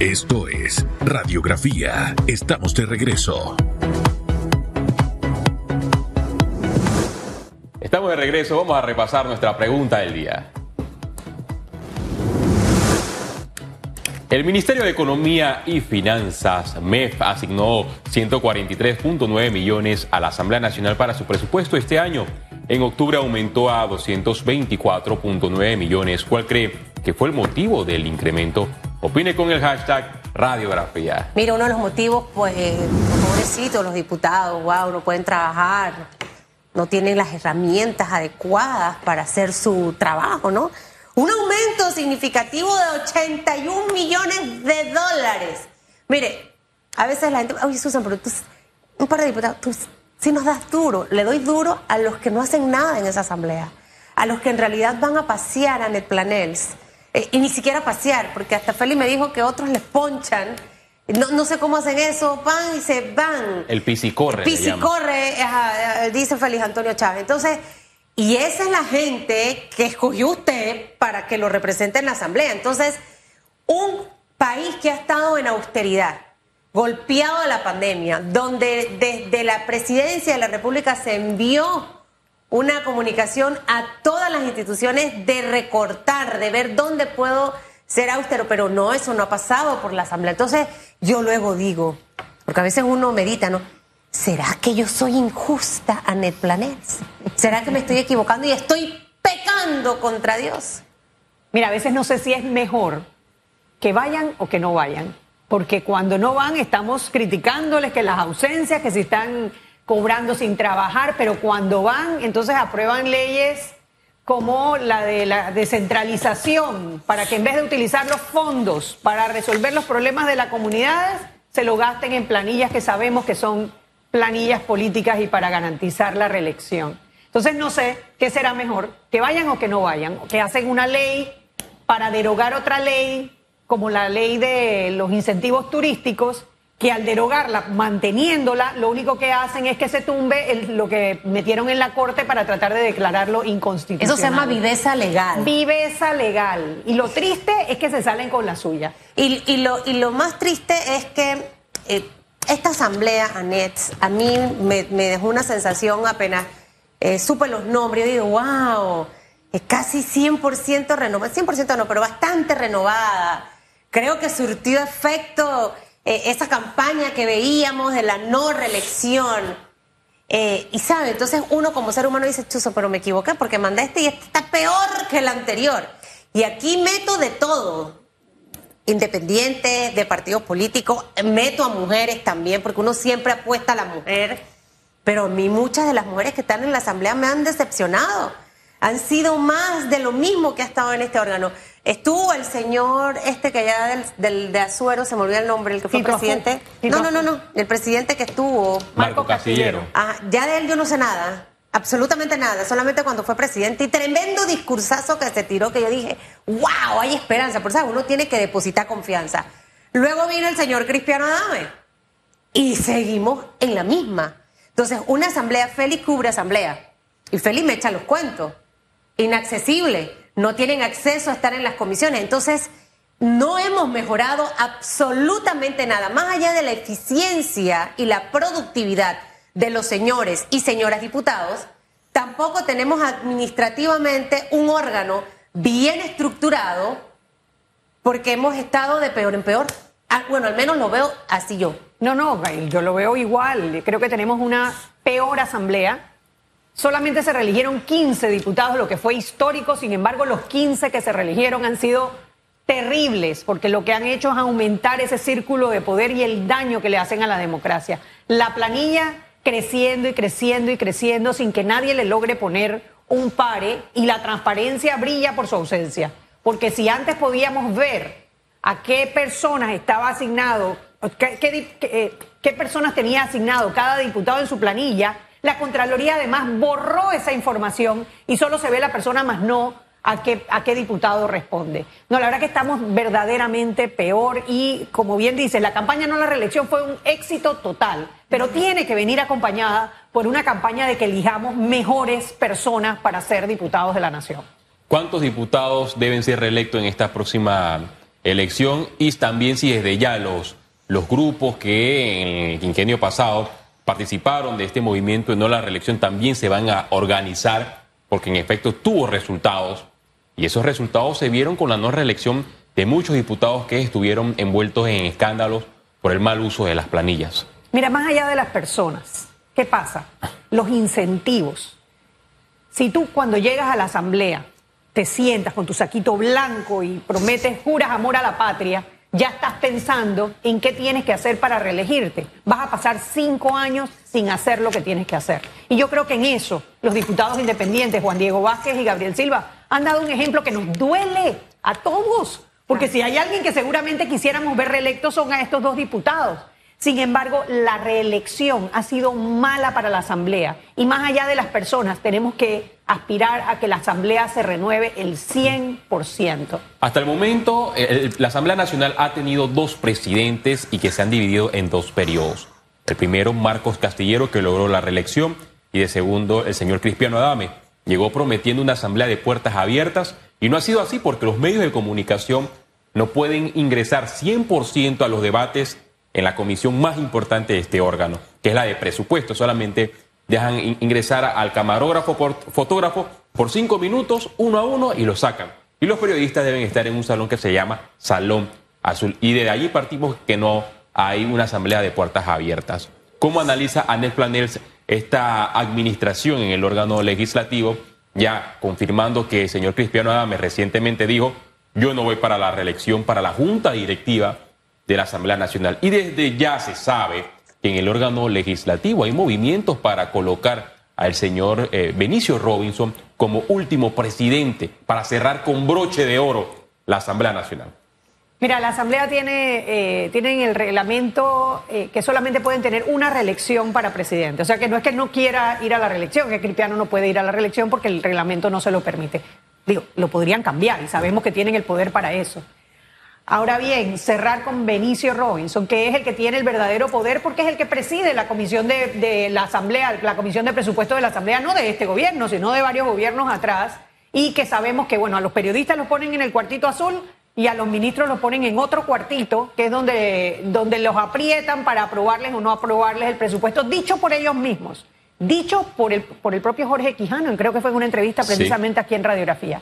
Esto es Radiografía. Estamos de regreso. Estamos de regreso, vamos a repasar nuestra pregunta del día. El Ministerio de Economía y Finanzas, MEF, asignó 143.9 millones a la Asamblea Nacional para su presupuesto este año. En octubre aumentó a 224.9 millones. ¿Cuál cree que fue el motivo del incremento? Opine con el hashtag radiografía. Mira, uno de los motivos, pues, eh, pobrecitos los diputados, wow, no pueden trabajar, no tienen las herramientas adecuadas para hacer su trabajo, ¿no? Un aumento significativo de 81 millones de dólares. Mire, a veces la gente, oye Susan, pero tú, un par de diputados, tú si nos das duro, le doy duro a los que no hacen nada en esa asamblea, a los que en realidad van a pasear a Netplanels, eh, y ni siquiera pasear, porque hasta Feli me dijo que otros les ponchan, no, no sé cómo hacen eso, van y se van. El pisicorre. Pisicorre, dice Félix Antonio Chávez. Entonces, y esa es la gente que escogió usted para que lo represente en la asamblea. Entonces, un país que ha estado en austeridad, golpeado de la pandemia, donde desde la presidencia de la República se envió una comunicación a todas las instituciones de recortar, de ver dónde puedo ser austero, pero no, eso no ha pasado por la Asamblea. Entonces, yo luego digo, porque a veces uno medita, ¿no? ¿Será que yo soy injusta, Anet Planets? ¿Será que me estoy equivocando y estoy pecando contra Dios? Mira, a veces no sé si es mejor que vayan o que no vayan porque cuando no van estamos criticándoles que las ausencias, que se están cobrando sin trabajar, pero cuando van, entonces aprueban leyes como la de la descentralización, para que en vez de utilizar los fondos para resolver los problemas de las comunidades, se lo gasten en planillas que sabemos que son planillas políticas y para garantizar la reelección. Entonces no sé qué será mejor, que vayan o que no vayan, que hacen una ley para derogar otra ley como la ley de los incentivos turísticos, que al derogarla, manteniéndola, lo único que hacen es que se tumbe lo que metieron en la corte para tratar de declararlo inconstitucional. Eso se llama viveza legal. Viveza legal. Y lo triste es que se salen con la suya. Y, lo, y lo más triste es que eh, esta asamblea, Anet, a mí me, dejó una sensación apenas eh, supe los nombres. Yo digo, wow, es casi 100% renovada. 100% no, pero bastante renovada Creo que surtió efecto eh, esa campaña que veíamos de la no reelección. Eh, y sabe, entonces uno como ser humano dice, chuso, pero me equivoqué porque mandé este y este está peor que el anterior. Y aquí meto de todo, independientes de partidos políticos, meto a mujeres también, porque uno siempre apuesta a la mujer, pero a mí muchas de las mujeres que están en la asamblea me han decepcionado. Han sido más de lo mismo que ha estado en este órgano. Estuvo el señor, este que allá del, del, de Azuero, se me olvidó el nombre, el que fue presidente. No, no, no, no, el presidente que estuvo. Marco Castillero. Ah, ya de él yo no sé nada, absolutamente nada, solamente cuando fue presidente. Y tremendo discursazo que se tiró, que yo dije, wow, hay esperanza, por eso uno tiene que depositar confianza. Luego vino el señor Cristiano Adame y seguimos en la misma. Entonces, una asamblea, Félix cubre asamblea y Félix me echa los cuentos. Inaccesible no tienen acceso a estar en las comisiones. Entonces, no hemos mejorado absolutamente nada, más allá de la eficiencia y la productividad de los señores y señoras diputados, tampoco tenemos administrativamente un órgano bien estructurado porque hemos estado de peor en peor. Ah, bueno, al menos lo veo así yo. No, no, yo lo veo igual. Creo que tenemos una peor asamblea Solamente se reeligieron 15 diputados, lo que fue histórico, sin embargo los 15 que se reeligieron han sido terribles, porque lo que han hecho es aumentar ese círculo de poder y el daño que le hacen a la democracia. La planilla creciendo y creciendo y creciendo sin que nadie le logre poner un pare y la transparencia brilla por su ausencia. Porque si antes podíamos ver a qué personas estaba asignado, qué, qué, qué personas tenía asignado cada diputado en su planilla, la Contraloría además borró esa información y solo se ve la persona más no a qué, a qué diputado responde. No, la verdad que estamos verdaderamente peor y como bien dice, la campaña no la reelección fue un éxito total, pero tiene que venir acompañada por una campaña de que elijamos mejores personas para ser diputados de la nación. ¿Cuántos diputados deben ser reelectos en esta próxima elección y también si desde ya los, los grupos que en el quinquenio pasado participaron de este movimiento de no la reelección también se van a organizar porque en efecto tuvo resultados y esos resultados se vieron con la no reelección de muchos diputados que estuvieron envueltos en escándalos por el mal uso de las planillas. Mira, más allá de las personas, ¿qué pasa? Los incentivos. Si tú cuando llegas a la asamblea te sientas con tu saquito blanco y prometes, juras amor a la patria, ya estás pensando en qué tienes que hacer para reelegirte. Vas a pasar cinco años sin hacer lo que tienes que hacer. Y yo creo que en eso los diputados independientes, Juan Diego Vázquez y Gabriel Silva, han dado un ejemplo que nos duele a todos. Porque si hay alguien que seguramente quisiéramos ver reelecto son a estos dos diputados. Sin embargo, la reelección ha sido mala para la Asamblea. Y más allá de las personas, tenemos que aspirar a que la Asamblea se renueve el 100%. Hasta el momento, la Asamblea Nacional ha tenido dos presidentes y que se han dividido en dos periodos. El primero, Marcos Castillero, que logró la reelección, y de segundo, el señor Cristiano Adame. Llegó prometiendo una Asamblea de puertas abiertas y no ha sido así porque los medios de comunicación no pueden ingresar 100% a los debates en la comisión más importante de este órgano, que es la de presupuesto. Solamente dejan ingresar al camarógrafo, por, fotógrafo, por cinco minutos, uno a uno, y lo sacan. Y los periodistas deben estar en un salón que se llama Salón Azul. Y de allí partimos que no hay una asamblea de puertas abiertas. ¿Cómo analiza Anel Planels esta administración en el órgano legislativo? Ya confirmando que el señor Cristiano Adame recientemente dijo, yo no voy para la reelección, para la junta directiva de la Asamblea Nacional. Y desde ya se sabe que en el órgano legislativo hay movimientos para colocar al señor eh, Benicio Robinson como último presidente para cerrar con broche de oro la Asamblea Nacional. Mira, la Asamblea tiene, eh, en el reglamento eh, que solamente pueden tener una reelección para presidente. O sea que no es que no quiera ir a la reelección, que Cristiano no puede ir a la reelección porque el reglamento no se lo permite. Digo, lo podrían cambiar y sabemos que tienen el poder para eso. Ahora bien, cerrar con Benicio Robinson, que es el que tiene el verdadero poder porque es el que preside la comisión de, la Asamblea, la comisión de presupuesto de la Asamblea, no de este gobierno, sino de varios gobiernos atrás, y que sabemos que, bueno, a los periodistas los ponen en el cuartito azul y a los ministros los ponen en otro cuartito, que es donde, donde los aprietan para aprobarles o no aprobarles el presupuesto, dicho por ellos mismos, dicho por el, por el propio Jorge Quijano, y creo que fue en una entrevista precisamente aquí en Radiografía.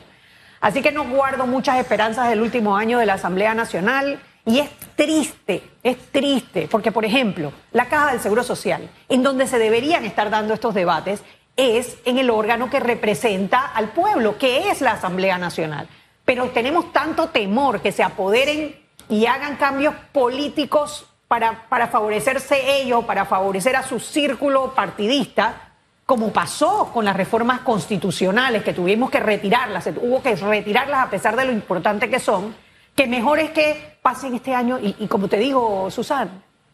Así que no guardo muchas esperanzas del último año de la Asamblea Nacional. Y es triste, es triste, porque por ejemplo, la Caja del Seguro Social, en donde se deberían estar dando estos debates, es en el órgano que representa al pueblo, que es la Asamblea Nacional. Pero tenemos tanto temor que se apoderen y hagan cambios políticos para, para favorecerse ellos, para favorecer a su círculo partidista, como pasó con las reformas constitucionales, que tuvimos que retirarlas, hubo que retirarlas a pesar de lo importante que son, que mejor es que pasen este año, y, como te digo, Susan,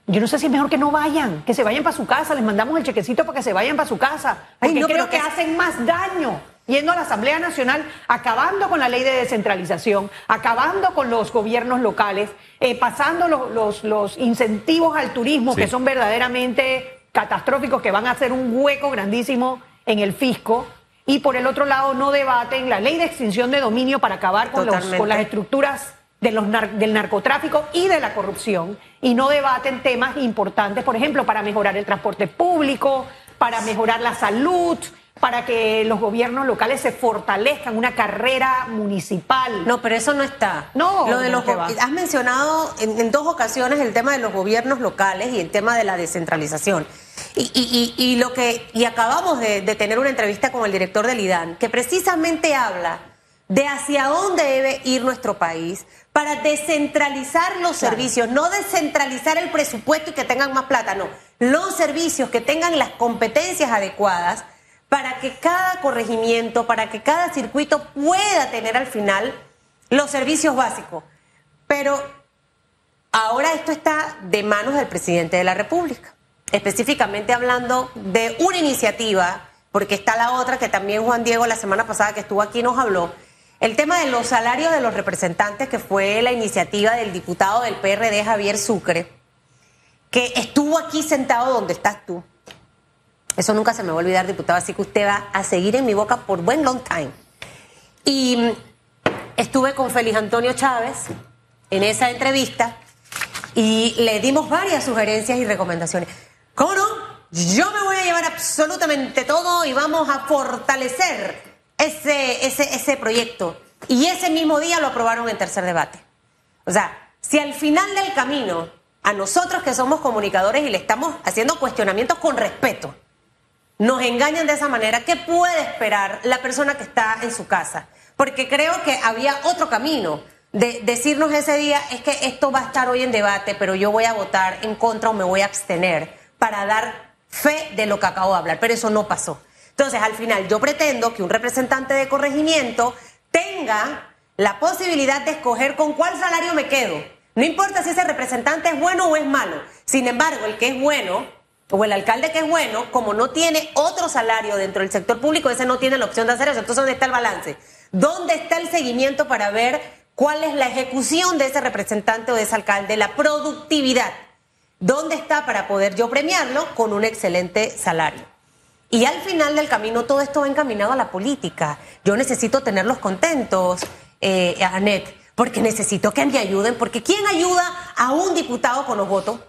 yo no sé si es mejor que no vayan, que se vayan para su casa, les mandamos el chequecito para que se vayan para su casa, porque no, creo que hacen más daño yendo a la Asamblea Nacional, acabando con la ley de descentralización, acabando con los gobiernos locales, eh, pasando los, los, incentivos al turismo, que son verdaderamente catastróficos que van a hacer un hueco grandísimo en el fisco y por el otro lado no debaten la ley de extinción de dominio para acabar con, los, con las estructuras de los del narcotráfico y de la corrupción y no debaten temas importantes, por ejemplo, para mejorar el transporte público, para mejorar la salud, para que los gobiernos locales se fortalezcan, una carrera municipal. No, pero eso no está. No, lo de los has mencionado en, dos ocasiones el tema de los gobiernos locales y el tema de la descentralización. Y, lo que y acabamos de, tener una entrevista con el director del IDAN que precisamente habla de hacia dónde debe ir nuestro país para descentralizar los servicios, no descentralizar el presupuesto y que tengan más plata, no, los servicios que tengan las competencias adecuadas para que cada corregimiento, para que cada circuito pueda tener al final los servicios básicos. Pero ahora esto está de manos del presidente de la República, específicamente hablando de una iniciativa, porque está la otra que también Juan Diego la semana pasada que estuvo aquí nos habló, el tema de los salarios de los representantes, que fue la iniciativa del diputado del PRD, Javier Sucre, que estuvo aquí sentado donde estás tú eso nunca se me va a olvidar, diputado, así que usted va a seguir en mi boca por buen long time. Y estuve con Félix Antonio Chávez, en esa entrevista y le dimos varias sugerencias y recomendaciones. ¿Cómo no? Yo me voy a llevar absolutamente todo y vamos a fortalecer ese, ese, ese proyecto. Y ese mismo día lo aprobaron en tercer debate. O sea, si al final del camino, a nosotros que somos comunicadores y le estamos haciendo cuestionamientos con respeto, nos engañan de esa manera, ¿qué puede esperar la persona que está en su casa? Porque creo que había otro camino de decirnos ese día, es que esto va a estar hoy en debate, pero yo voy a votar en contra o me voy a abstener para dar fe de lo que acabo de hablar, pero eso no pasó. Entonces, al final, yo pretendo que un representante de corregimiento tenga la posibilidad de escoger con cuál salario me quedo. No importa si ese representante es bueno o es malo. Sin embargo, el que es bueno o el alcalde que es bueno, como no tiene otro salario dentro del sector público, ese no tiene la opción de hacer eso. Entonces, ¿dónde está el balance? ¿Dónde está el seguimiento para ver cuál es la ejecución de ese representante o de ese alcalde, la productividad? ¿Dónde está para poder yo premiarlo con un excelente salario? Y al final del camino todo esto va encaminado a la política. Yo necesito tenerlos contentos, eh, Anet, porque necesito que me ayuden, porque ¿quién ayuda a un diputado con los votos?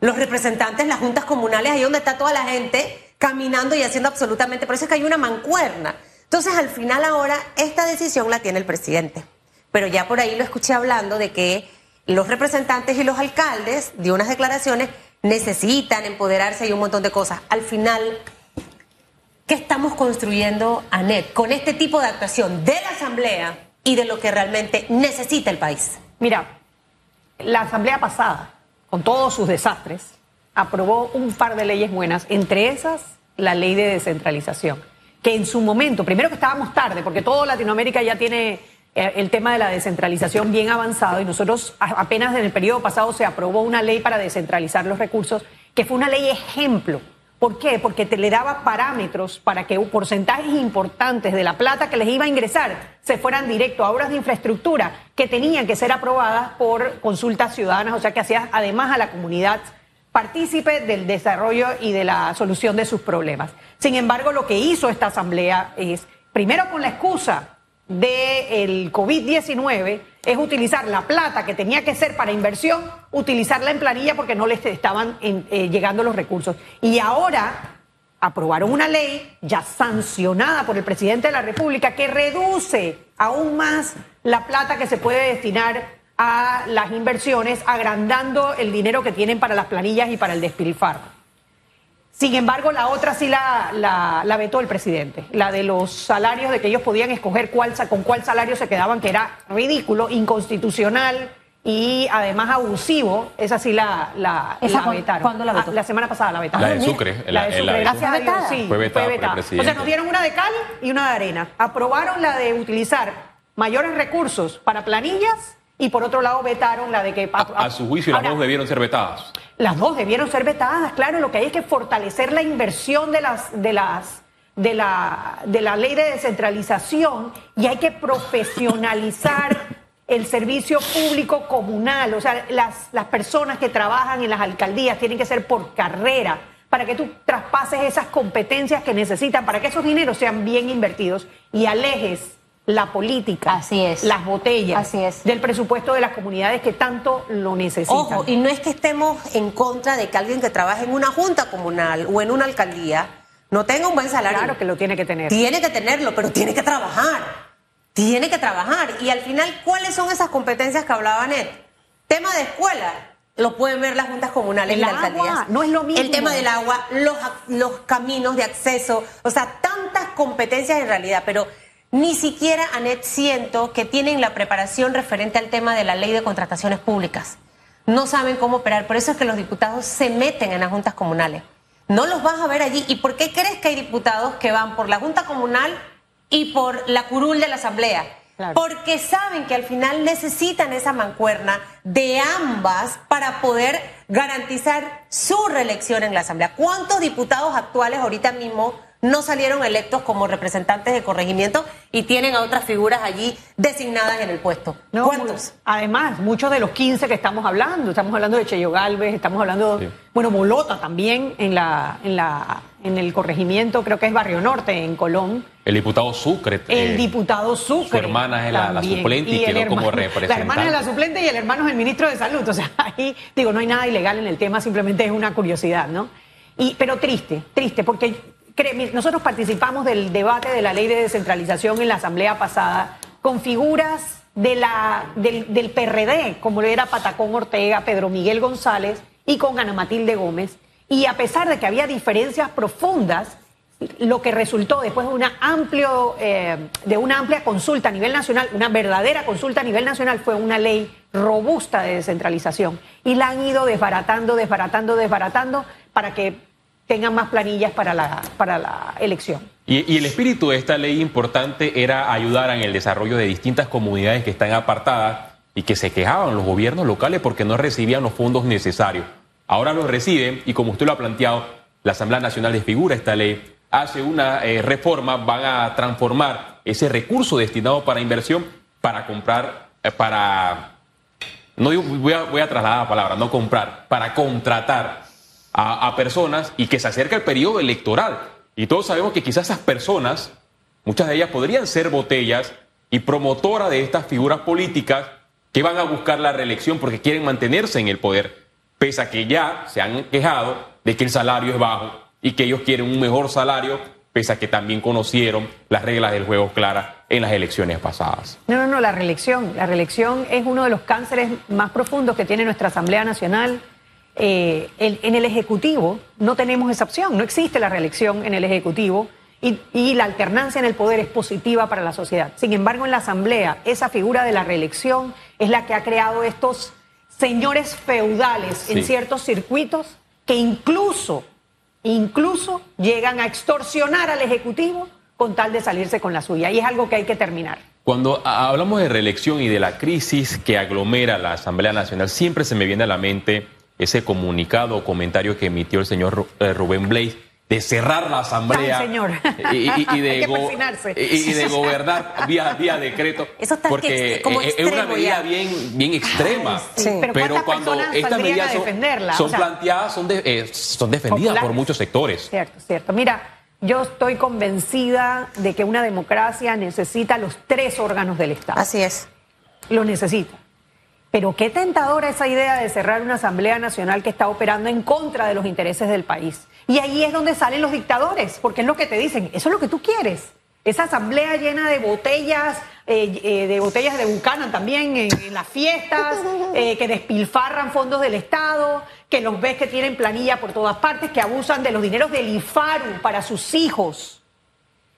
Los representantes, las juntas comunales, ahí donde está toda la gente caminando y haciendo absolutamente, por eso es que hay una mancuerna. Entonces, al final ahora, esta decisión la tiene el presidente. Pero ya por ahí lo escuché hablando de que los representantes y los alcaldes de unas declaraciones necesitan empoderarse y un montón de cosas. Al final, ¿Qué estamos construyendo, ANET, con este tipo de actuación de la Asamblea y de lo que realmente necesita el país? Mira, la Asamblea pasada, con todos sus desastres, aprobó un par de leyes buenas, entre esas la ley de descentralización, que en su momento, primero que estábamos tarde, porque toda Latinoamérica ya tiene eh, el tema de la descentralización bien avanzado y nosotros apenas en el periodo pasado se aprobó una ley para descentralizar los recursos, que fue una ley ejemplo ¿Por qué? Porque te le daba parámetros para que porcentajes importantes de la plata que les iba a ingresar se fueran directo a obras de infraestructura que tenían que ser aprobadas por consultas ciudadanas, o sea que hacía además a la comunidad partícipe del desarrollo y de la solución de sus problemas. Sin embargo, lo que hizo esta asamblea es, primero con la excusa del COVID-19 es utilizar la plata que tenía que ser para inversión, utilizarla en planilla porque no les estaban eh, llegando los recursos. Y ahora aprobaron una ley ya sancionada por el presidente de la República que reduce aún más la plata que se puede destinar a las inversiones, agrandando el dinero que tienen para las planillas y para el despilfarro. Sin embargo, la otra sí la, la, vetó el presidente, la de los salarios, de que ellos podían escoger cuál, con cuál salario se quedaban, que era ridículo, inconstitucional y además abusivo. Esa sí la, la, vetaron. ¿Cuándo la vetó? Ah, la semana pasada la vetaron. La de Sucre. La, de Sucre, gracias a Dios, sí. Fue vetada, O sea, nos dieron una de cal y una de arena. Aprobaron la de utilizar mayores recursos para planillas y por otro lado vetaron la de que... A, su juicio las dos debieron ser vetadas. Las dos debieron ser vetadas, claro, lo que hay es que fortalecer la inversión de las... De las de la, de la ley de descentralización y hay que profesionalizar el servicio público comunal, o sea, las, las personas que trabajan en las alcaldías tienen que ser por carrera, para que tú traspases esas competencias que necesitan, para que esos dineros sean bien invertidos y alejes la política, Así es. las botellas Así es. del presupuesto de las comunidades que tanto lo necesitan. Ojo, y no es que estemos en contra de que alguien que trabaje en una junta comunal o en una alcaldía no tenga un buen salario. Claro que lo tiene que tener. Tiene que tenerlo, pero tiene que trabajar. Tiene que trabajar. Y al final, ¿cuáles son esas competencias que hablaba Net? Tema de escuela. Lo pueden ver las juntas comunales el y las alcaldías. No es lo mismo. El tema del agua, los, los caminos de acceso, o sea, tantas competencias en realidad, pero ni siquiera, Anet, siento que tienen la preparación referente al tema de la ley de contrataciones públicas. No saben cómo operar. Por eso es que los diputados se meten en las juntas comunales. No los vas a ver allí. ¿Y por qué crees que hay diputados que van por la junta comunal y por la curul de la asamblea? Porque saben que al final necesitan esa mancuerna de ambas para poder garantizar su reelección en la asamblea. ¿Cuántos diputados actuales ahorita mismo no salieron electos como representantes de corregimiento y tienen a otras figuras allí designadas en el puesto. No, ¿Cuántos? Además, muchos de los 15 que estamos hablando, estamos hablando de Cheyo Galvez, estamos hablando, bueno, Molota también en la, en la, en el corregimiento, creo que es Barrio Norte, en Colón. El diputado Sucre. El eh, diputado Sucre. Su hermana es la, suplente y, el quedó como hermano- representante. La hermana es la suplente y el hermano es el ministro de Salud. O sea, ahí, digo, no hay nada ilegal en el tema, simplemente es una curiosidad, ¿no? Y, pero triste, triste, porque nosotros participamos del debate de la ley de descentralización en la asamblea pasada con figuras del, del PRD, como era Patacón Ortega, Pedro Miguel González y con Ana Matilde Gómez. Y a pesar de que había diferencias profundas, lo que resultó después de una, amplio, eh, de una amplia consulta a nivel nacional, una verdadera consulta a nivel nacional, fue una ley robusta de descentralización. Y la han ido desbaratando, desbaratando, desbaratando para que tengan más planillas para la, para la elección. Y, el espíritu de esta ley importante era ayudar en el desarrollo de distintas comunidades que están apartadas y que se quejaban los gobiernos locales porque no recibían los fondos necesarios. Ahora los reciben y como usted lo ha planteado, la Asamblea Nacional desfigura esta ley, hace una eh, reforma, van a transformar ese recurso destinado para inversión para comprar, eh, para, no voy a, voy a trasladar la palabra, no comprar, para contratar a, personas y que se acerca el periodo electoral. Y todos sabemos que quizás esas personas, muchas de ellas podrían ser botellas y promotoras de estas figuras políticas que van a buscar la reelección porque quieren mantenerse en el poder, pese a que ya se han quejado de que el salario es bajo y que ellos quieren un mejor salario, pese a que también conocieron las reglas del juego claras en las elecciones pasadas. No, no, no, la reelección. La reelección es uno de los cánceres más profundos que tiene nuestra Asamblea Nacional. Eh, en el Ejecutivo no tenemos esa opción, no existe la reelección en el Ejecutivo y, y la alternancia en el poder es positiva para la sociedad. Sin embargo, en la Asamblea, esa figura de la reelección es la que ha creado estos señores feudales Sí. en ciertos circuitos que incluso, incluso llegan a extorsionar al Ejecutivo con tal de salirse con la suya. Y es algo que hay que terminar. Cuando hablamos de reelección y de la crisis que aglomera la Asamblea Nacional, siempre se me viene a la mente ese comunicado o comentario que emitió el señor eh, Rubén Blaze de cerrar la Asamblea Ay, señor. y, y- y de, Hay que go- persinarse. y- y de gobernar vía, vía decreto. Eso está porque ex- como es- una medida ya. bien, bien extrema. sí. Pero ¿cuántas personas saldrían a son, defenderla? son O sea, planteadas, son, de- eh, son defendidas por muchos sectores. Cierto, cierto. Mira, yo estoy convencida de que una democracia necesita los tres órganos del Estado. Así es. Lo necesita. Pero qué tentadora esa idea de cerrar una Asamblea Nacional que está operando en contra de los intereses del país. Y ahí es donde salen los dictadores, porque es lo que te dicen, eso es lo que tú quieres. Esa asamblea llena de botellas, eh, eh, de botellas de Buchanan también en, en las fiestas, eh, que despilfarran fondos del Estado, que los ves que tienen planilla por todas partes, que abusan de los dineros del IFARU para sus hijos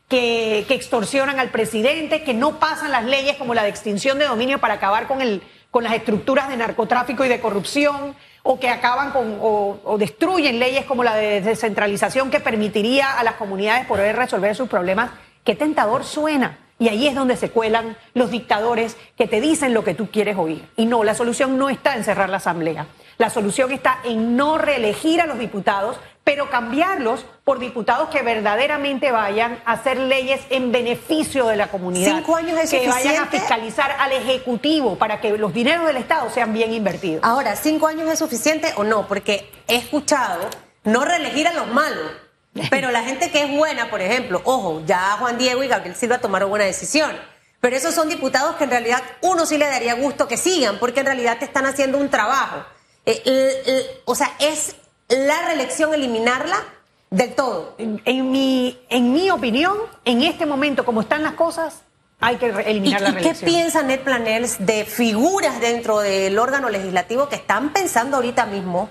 que, que extorsionan al presidente, que no pasan las leyes como la de extinción de dominio para acabar con, el, con las estructuras de narcotráfico y de corrupción, o que acaban con o, destruyen leyes como la de descentralización que permitiría a las comunidades poder resolver sus problemas. Qué tentador suena. Y ahí es donde se cuelan los dictadores que te dicen lo que tú quieres oír. Y no, la solución no está en cerrar la asamblea. La solución está en no reelegir a los diputados, pero cambiarlos por diputados que verdaderamente vayan a hacer leyes en beneficio de la comunidad. Cinco años es que vayan a suficiente. fiscalizar al Ejecutivo para que los dineros del Estado sean bien invertidos. Ahora, ¿cinco años es suficiente o no? Porque he escuchado no reelegir a los malos, pero la gente que es buena, por ejemplo, ojo, ya Juan Diego y Gabriel Silva tomaron buena decisión. Pero esos son diputados que en realidad uno sí le daría gusto que sigan, porque en realidad te están haciendo un trabajo. Eh, o sea, es la reelección eliminarla del todo. En, en mi, en mi opinión, en este momento, como están las cosas, hay que re- ¿Y, eliminar la y qué reelección. piensa Ned Planels de figuras dentro del órgano legislativo que están pensando ahorita mismo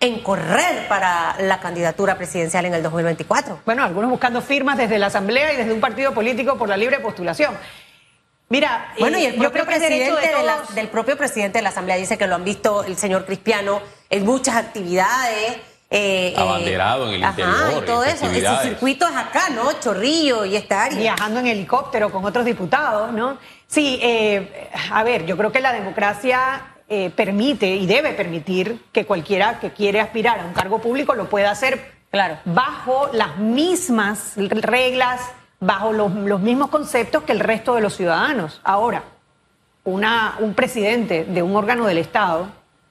en correr para la candidatura presidencial en el 2024? Bueno, algunos buscando firmas desde la Asamblea y desde un partido político por la libre postulación. Mira, Bueno, eh, y el yo propio creo que es derecho presidente de de la- todos- del propio presidente de la Asamblea dice que lo han visto el señor Cristiano en muchas actividades. eh, eh, Abanderado en el ajá, interior, y todo en eso. Su festividades. circuito es acá, ¿no? Chorrillo y esta área. viajando en helicóptero con otros diputados, ¿no? Sí, eh, a ver, yo creo que la democracia eh, permite y debe permitir que cualquiera que quiere aspirar a un cargo público lo pueda hacer Claro. Bajo las mismas reglas, bajo los, los mismos conceptos que el resto de los ciudadanos. Ahora, un presidente de un órgano del Estado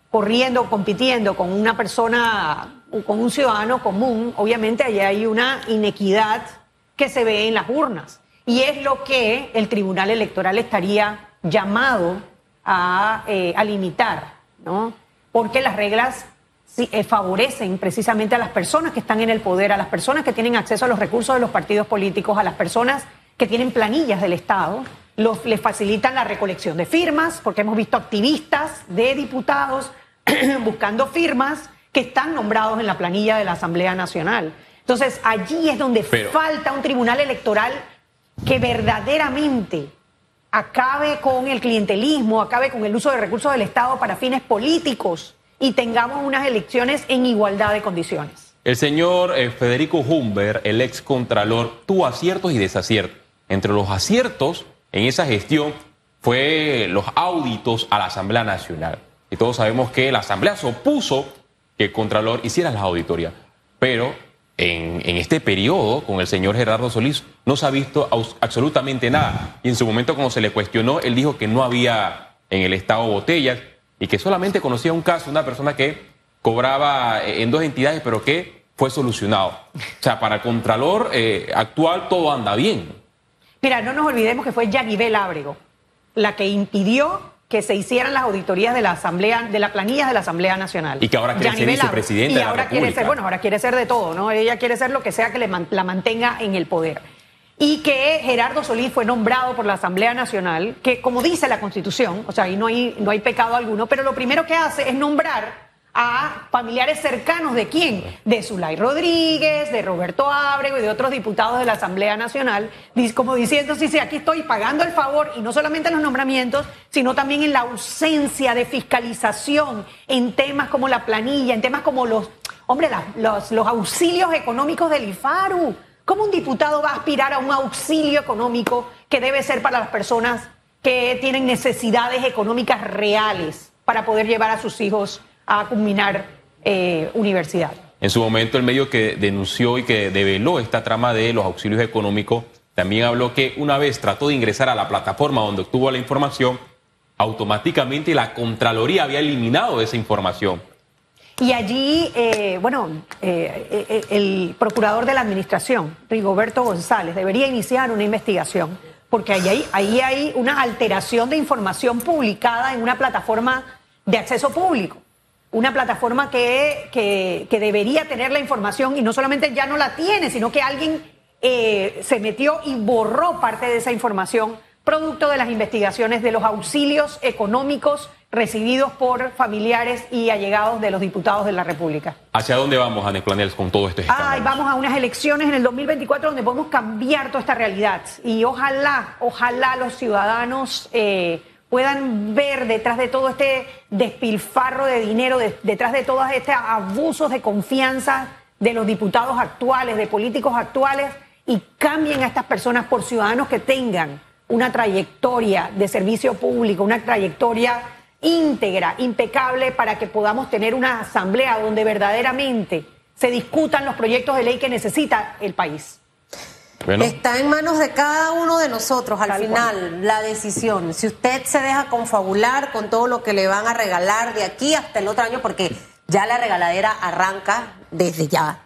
corriendo, compitiendo con una persona, con un ciudadano común, obviamente allá hay una inequidad que se ve en las urnas. Y es lo que el Tribunal Electoral estaría llamado a, eh, a limitar, ¿no? Porque las reglas sí, eh, favorecen precisamente a las personas que están en el poder, a las personas que tienen acceso a los recursos de los partidos políticos, a las personas que tienen planillas del Estado, los, les facilitan la recolección de firmas, porque hemos visto activistas de diputados buscando firmas que están nombrados en la planilla de la Asamblea Nacional. Entonces, allí es donde Pero- falta un tribunal electoral que verdaderamente acabe con el clientelismo, acabe con el uso de recursos del Estado para fines políticos y tengamos unas elecciones en igualdad de condiciones. El señor eh, Federico Humber, el ex contralor, tuvo aciertos y desaciertos. Entre los aciertos en esa gestión fue los auditos a la Asamblea Nacional. Y todos sabemos que la Asamblea se opuso que el contralor hiciera las auditorías. Pero en, en este periodo, con el señor Gerardo Solís, no se ha visto absolutamente nada. Y en su momento, cuando se le cuestionó, él dijo que no había en el Estado botellas y que solamente conocía un caso, una persona que cobraba eh, en dos entidades, pero que fue solucionado. O sea, para el Contralor eh, actual todo anda bien. Mira, no nos olvidemos que fue Yanibel Ábrego la que impidió que se hicieran las auditorías de la Asamblea, de la planilla de la Asamblea Nacional. Y que ahora quiere ser Yanibel vicepresidenta Y de la ahora quiere ser, bueno, ahora quiere ser de todo, ¿no? Ella quiere ser lo que sea que le man- la mantenga en el poder. Y que Gerardo Solís fue nombrado por la Asamblea Nacional, que como dice la Constitución, o sea, ahí no hay, no hay pecado alguno, pero lo primero que hace es nombrar a familiares cercanos de quién? De Zulay Rodríguez, de Roberto Ábrego y de otros diputados de la Asamblea Nacional, como diciendo, sí, sí, aquí estoy pagando el favor, y no solamente en los nombramientos, sino también en la ausencia de fiscalización en temas como la planilla, en temas como los, hombre, los, los auxilios económicos del IFARU. ¿Cómo un diputado va a aspirar a un auxilio económico que debe ser para las personas que tienen necesidades económicas reales para poder llevar a sus hijos a culminar eh, universidad? En su momento, el medio que denunció y que develó esta trama de los auxilios económicos también habló que una vez trató de ingresar a la plataforma donde obtuvo la información, automáticamente la Contraloría había eliminado esa información. Y allí, eh, bueno, eh, eh, el procurador de la administración, Rigoberto González, debería iniciar una investigación, porque ahí ahí hay una alteración de información publicada en una plataforma de acceso público. Una plataforma que, que- debería tener la información y no solamente ya no la tiene, sino que alguien eh, se metió y borró parte de esa información producto de las investigaciones de los auxilios económicos recibidos por familiares y allegados de los diputados de la República. ¿Hacia dónde vamos, Anes Planels, con todo este Ay, vamos a unas elecciones en el 2024 donde podemos cambiar toda esta realidad. Y ojalá, ojalá los ciudadanos eh, puedan ver detrás de todo este despilfarro de dinero, de- detrás de todos estos abusos de confianza de los diputados actuales, de políticos actuales, y cambien a estas personas por ciudadanos que tengan una trayectoria de servicio público, una trayectoria íntegra, impecable, para que podamos tener una asamblea donde verdaderamente se discutan los proyectos de ley que necesita el país. Bueno, Está en manos de cada uno de nosotros al Tal final la decisión. Si usted se deja confabular con todo lo que le van a regalar de aquí hasta el otro año, porque ya la regaladera arranca desde ya.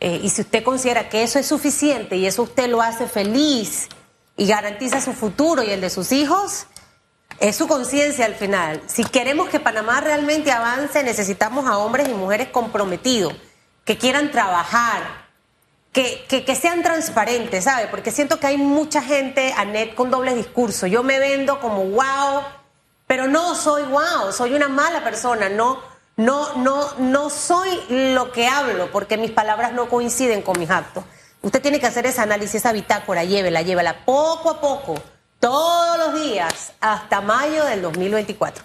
Eh, y si usted considera que eso es suficiente y eso usted lo hace feliz y garantiza su futuro y el de sus hijos, es su conciencia al final. Si queremos que Panamá realmente avance, necesitamos a hombres y mujeres comprometidos, que quieran trabajar, que, que, sean transparentes, ¿sabe? Porque siento que hay mucha gente, Anet, con doble discurso. Yo me vendo como wow, pero no soy wow, soy una mala persona, no, no, no, no soy lo que hablo, porque mis palabras no coinciden con mis actos. Usted tiene que hacer ese análisis, esa bitácora, llévela, llévela poco a poco, todos los días, hasta mayo del 2024.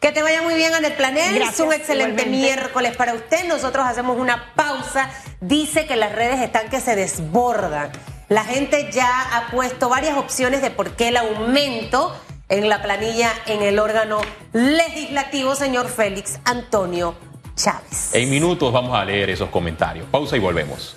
Que te vaya muy bien, Anet Planel. Gracias, Un excelente igualmente. miércoles para usted. Nosotros hacemos una pausa. Dice que las redes están que se desbordan. La gente ya ha puesto varias opciones de por qué el aumento en la planilla en el órgano legislativo, señor Félix Antonio Chávez. En minutos vamos a leer esos comentarios. Pausa y volvemos.